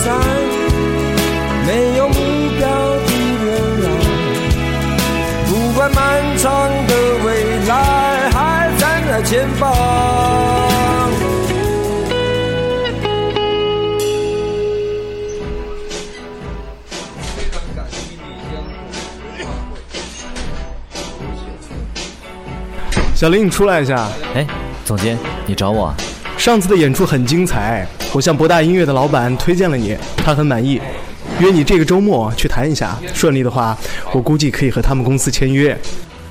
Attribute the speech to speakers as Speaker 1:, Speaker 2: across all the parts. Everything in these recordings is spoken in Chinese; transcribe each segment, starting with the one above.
Speaker 1: 的保护伞，没有目标的流浪。不管漫长的未来还站在前方。
Speaker 2: 小林，你出来一下。
Speaker 3: 哎，总监，你找我？
Speaker 2: 上次的演出很精彩，我向博大音乐的老板推荐了你，他很满意，约你这个周末去谈一下。顺利的话，我估计可以和他们公司签约。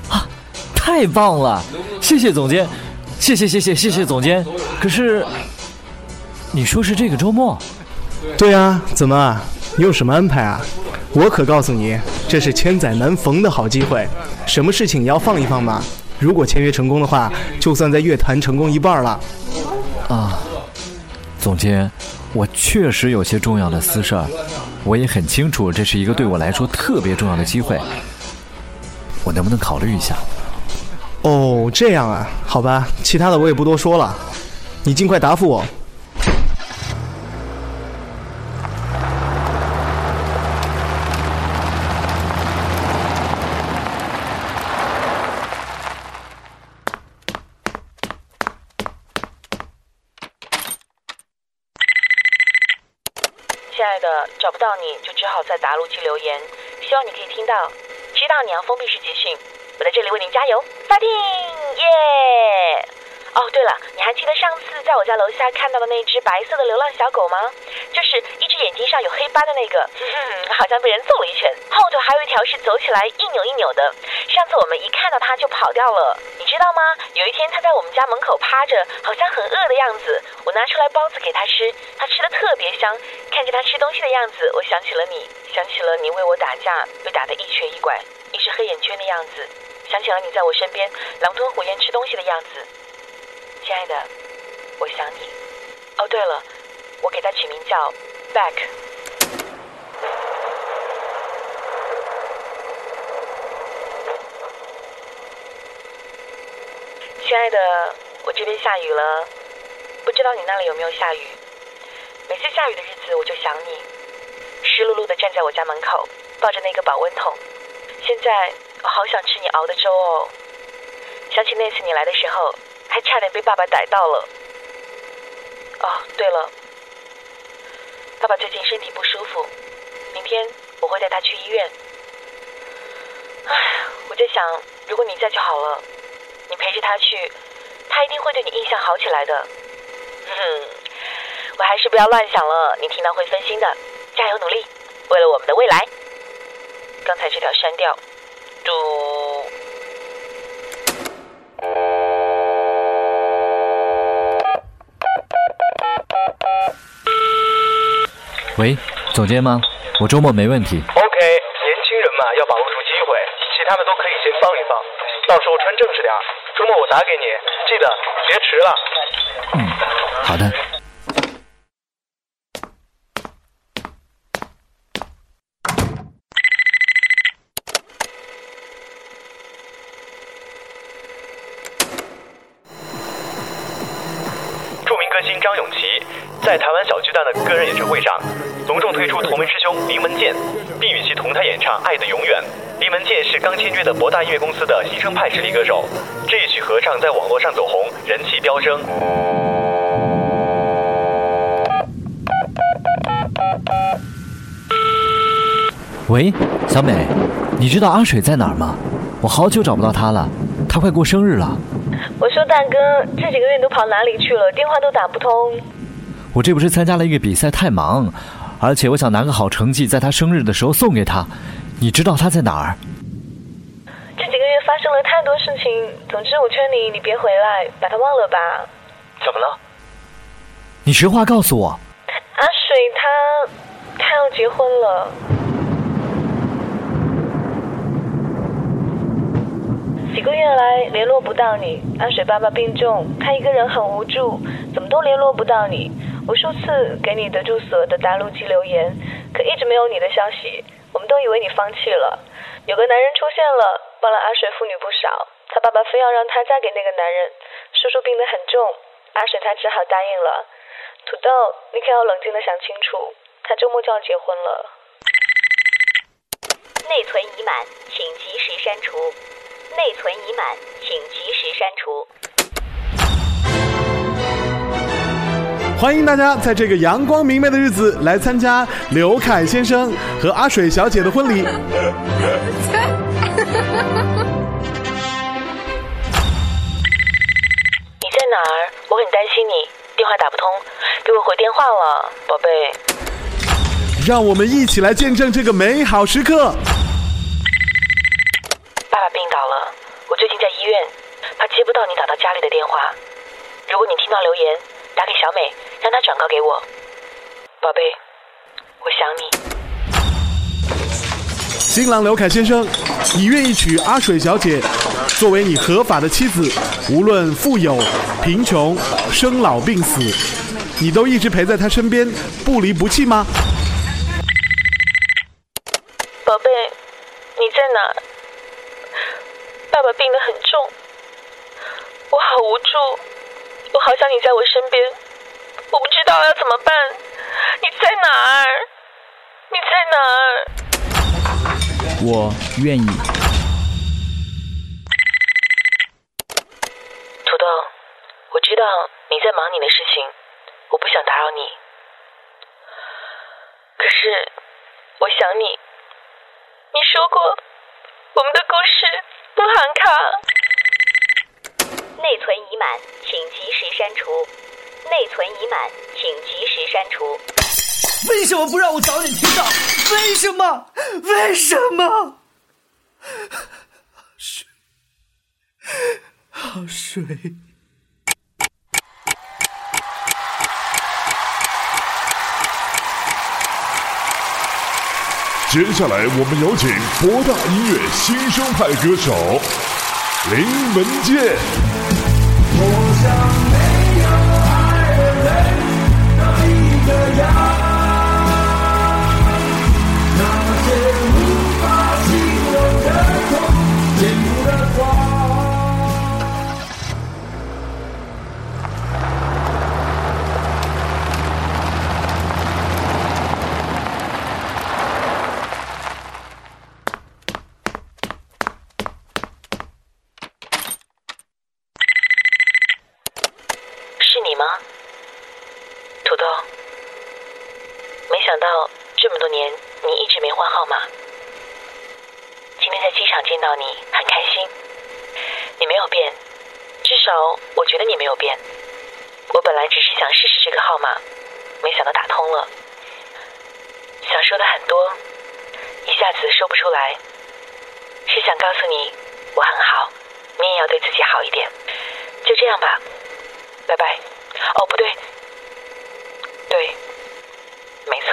Speaker 3: 啊，太棒了！谢谢总监，谢谢谢谢谢谢总监。可是，你说是这个周末？
Speaker 2: 对啊，怎么？你有什么安排啊？我可告诉你，这是千载难逢的好机会，什么事情也要放一放嘛。如果签约成功的话，就算在乐坛成功一半了。
Speaker 3: 总监，我确实有些重要的私事儿，我也很清楚这是一个对我来说特别重要的机会，我能不能考虑一下？
Speaker 2: 哦，这样啊，好吧，其他的我也不多说了，你尽快答复我。
Speaker 4: 爱的，找不到你就只好在答录机留言，希望你可以听到。知道你要封闭式集训，我在这里为您加油，fighting，耶！哦，对了，你还记得上次在我家楼下看到的那只白色的流浪小狗吗？就是一只眼睛上有黑斑的那个，好像被人揍了一拳，后头还有一条是走起来一扭一扭的。上次我们一看到它就跑掉了，你知道吗？有一天它在我们家门口趴着，好像很饿的样子。我拿出来包子给它吃，它吃的特别香。看着它吃东西的样子，我想起了你，想起了你为我打架被打得一瘸一拐，一只黑眼圈的样子，想起了你在我身边狼吞虎咽吃东西的样子。亲爱的，我想你。哦，对了，我给它取名叫 Back。亲爱的，我这边下雨了，不知道你那里有没有下雨？每次下雨的日子，我就想你，湿漉漉的站在我家门口，抱着那个保温桶。现在我好想吃你熬的粥哦。想起那次你来的时候，还差点被爸爸逮到了。哦，对了，爸爸最近身体不舒服，明天我会带他去医院。唉，我在想，如果你在就好了，你陪着他去，他一定会对你印象好起来的。哼，我还是不要乱想了，你听到会分心的。加油努力，为了我们的未来。刚才这条删掉，嘟。
Speaker 3: 喂，总监吗？我周末没问题。
Speaker 5: OK，年轻人嘛，要把握住机会，其他的都可以先放一放，到时候穿正式点儿。周末我打给你，记得别迟了。
Speaker 3: 嗯，好的。
Speaker 5: 著名歌星张永琪在台湾小巨蛋的个人演唱会上，隆重推出同门师兄林文健，并与其同台演唱《爱的永远》。林文健是刚签约的博大音乐公司的新生派实力歌手，这一曲合唱在网络上走红，人气飙升。
Speaker 3: 喂，小美，你知道阿水在哪儿吗？我好久找不到他了，他快过生日了。
Speaker 4: 我说大哥，这几个月你都跑哪里去了？电话都打不通。
Speaker 3: 我这不是参加了一个比赛，太忙，而且我想拿个好成绩，在他生日的时候送给他。你知道他在哪儿？
Speaker 4: 这几个月发生了太多事情，总之我劝你，你别回来，把他忘了吧。
Speaker 5: 怎么了？
Speaker 3: 你实话告诉我。
Speaker 4: 阿水他他要结婚了。几个月来联络不到你，阿水爸爸病重，他一个人很无助，怎么都联络不到你。无数次给你的住所的答录机留言，可一直没有你的消息。我们都以为你放弃了。有个男人出现了，帮了阿水父女不少。他爸爸非要让他嫁给那个男人，叔叔病得很重，阿水她只好答应了。土豆，你可要冷静的想清楚，他周末就要结婚了。
Speaker 6: 内存已满，请及时删除。内存已满，请及时删除。
Speaker 7: 欢迎大家在这个阳光明媚的日子来参加刘凯先生和阿水小姐的婚礼。
Speaker 4: 你在哪儿？我很担心你，电话打不通，给我回电话了，宝贝。
Speaker 7: 让我们一起来见证这个美好时刻。
Speaker 4: 爸爸病倒了，我最近在医院，怕接不到你打到家里的电话。如果你听到留言，打给小美，让她转告给我。宝贝，我想你。
Speaker 7: 新郎刘凯先生，你愿意娶阿水小姐作为你合法的妻子，无论富有、贫穷、生老病死，你都一直陪在她身边，不离不弃吗？
Speaker 4: 宝贝，你在哪？爸爸病得很重，我好无助，我好想你在我身边，我不知道要怎么办。你在哪儿？你在哪儿？
Speaker 8: 我愿意。
Speaker 4: 土豆，我知道你在忙你的事情，我不想打扰你。可是，我想你。你说过，我们的故事不含卡。
Speaker 6: 内存已满，请及时删除。内存已满，请及时删除。
Speaker 9: 为什么不让我早点听到？为什么？为什么？水，好水。
Speaker 10: 接下来，我们有请博大音乐新生派歌手林文健。
Speaker 4: 到这么多年你一直没换号码。今天在机场见到你，很开心。你没有变，至少我觉得你没有变。我本来只是想试试这个号码，没想到打通了。想说的很多，一下子说不出来。是想告诉你我很好，你也要对自己好一点。就这样吧。拜拜。哦，不对，对，没错，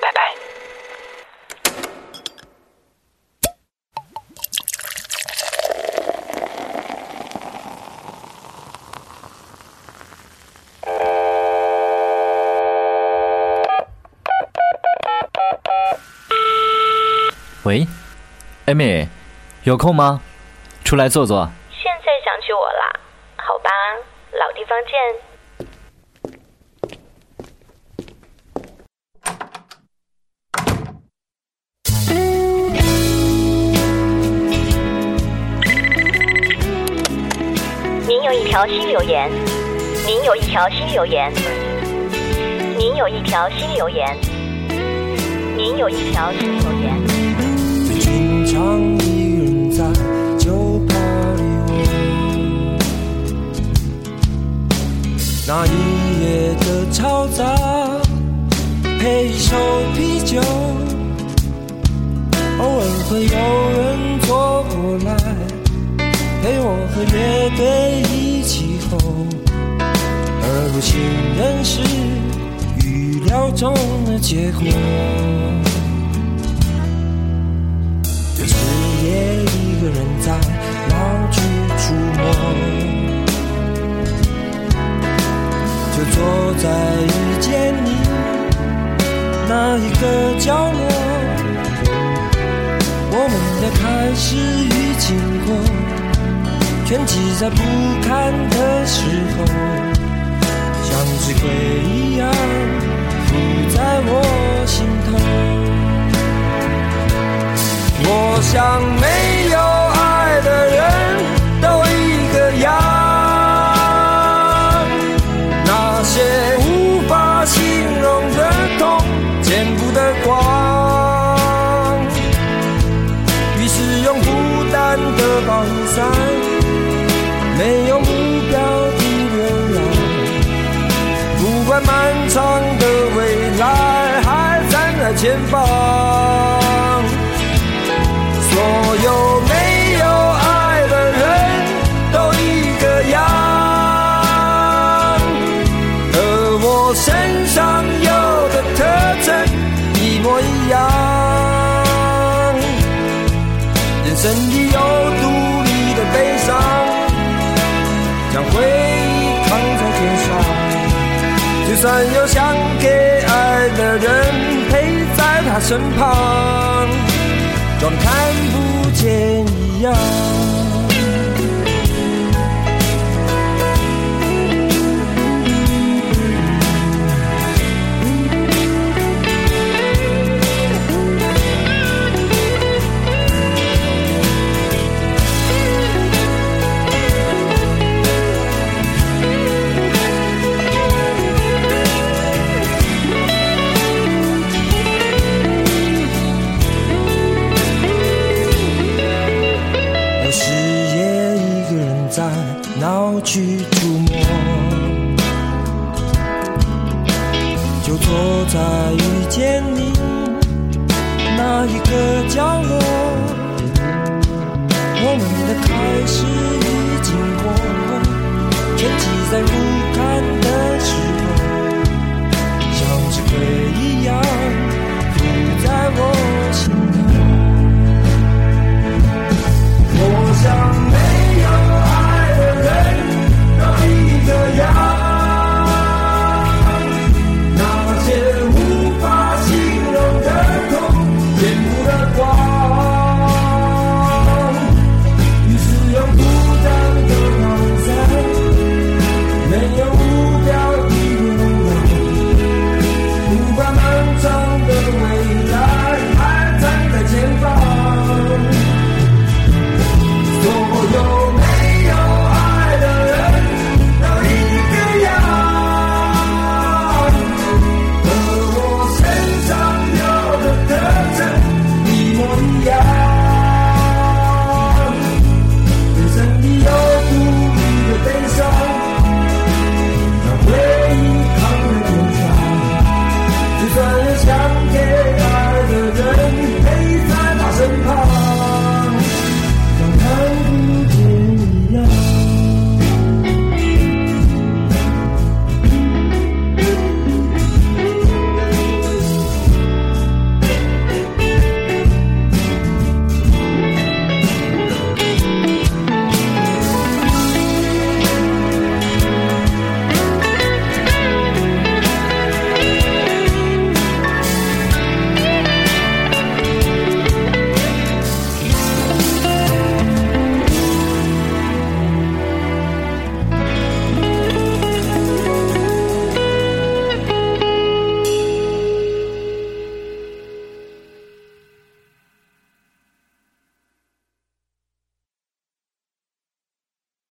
Speaker 4: 拜拜。
Speaker 3: 喂，艾米，有空吗？出来坐坐。
Speaker 4: 现在想起我啦？好吧，老地方见。
Speaker 6: 言，您有一条新留言，您有一条新留言，您有一条新留言。
Speaker 1: 最经常一人在酒吧里玩，那一夜的嘈杂，配一手啤酒，偶尔会有人坐过来，陪我和乐队一起吼，而不幸仍是预料中的结果。就是夜一个人在老去出没，就坐在遇见你那一个角落，我们的开始与经过，全记在不堪的时候，像只鬼一样伏在我心头。我想没有前方。所有没有爱的人都一个样，和我身上有的特征一模一样。人生里有独立的悲伤，将回忆扛在肩上，就算有身旁。装看不见一样。在脑去触摸，就坐在遇见你那一个角落，我们的开始已经过，沉寂在不堪的时候，像是鬼一样附在我。就算有相见。